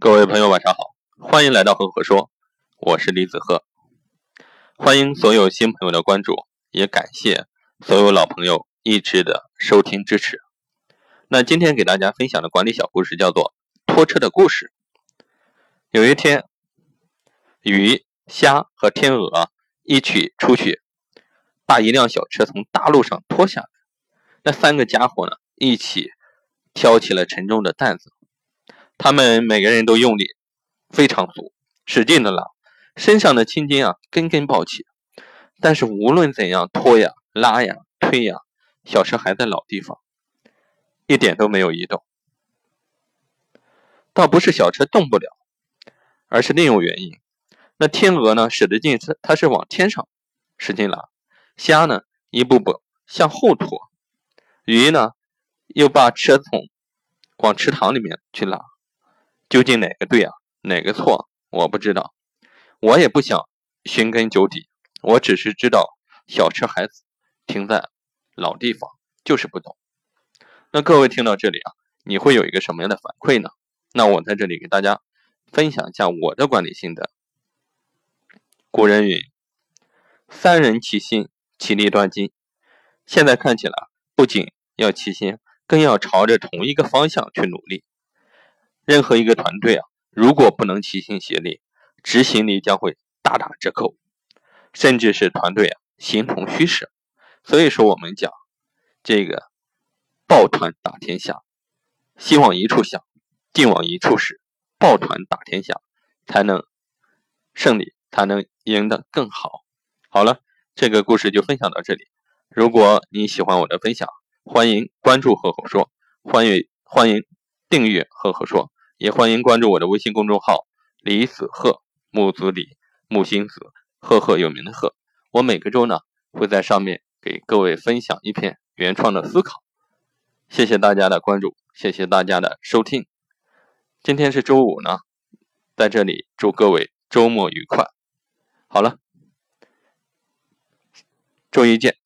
各位朋友，晚上好，欢迎来到和和说，我是李子赫。欢迎所有新朋友的关注，也感谢所有老朋友一直的收听支持。那今天给大家分享的管理小故事叫做拖车的故事。有一天，鱼、虾和天鹅一起出去，把一辆小车从大路上拖下来。那三个家伙呢，一起挑起了沉重的担子。他们每个人都用力非常足，使劲的拉，身上的青筋啊根根暴起。但是无论怎样拖呀、拉呀、推呀，小车还在老地方，一点都没有移动。倒不是小车动不了，而是另有原因。那天鹅呢，使的劲是它是往天上使劲拉；虾呢，一步步向后拖；鱼呢，又把车从往池塘里面去拉。究竟哪个对啊？哪个错？我不知道，我也不想寻根究底。我只是知道小车还停在老地方，就是不懂。那各位听到这里啊，你会有一个什么样的反馈呢？那我在这里给大家分享一下我的管理心得。古人云：“三人齐心，其利断金。”现在看起来，不仅要齐心，更要朝着同一个方向去努力。任何一个团队啊，如果不能齐心协力，执行力将会大打折扣，甚至是团队啊形同虚设。所以说，我们讲这个抱团打天下，心往一处想，劲往一处使，抱团打天下，才能胜利，才能赢得更好。好了，这个故事就分享到这里。如果你喜欢我的分享，欢迎关注赫赫说，欢迎欢迎订阅赫赫说。也欢迎关注我的微信公众号“李子鹤木子李木星子赫赫有名的鹤”。我每个周呢会在上面给各位分享一篇原创的思考。谢谢大家的关注，谢谢大家的收听。今天是周五呢，在这里祝各位周末愉快。好了，周一见。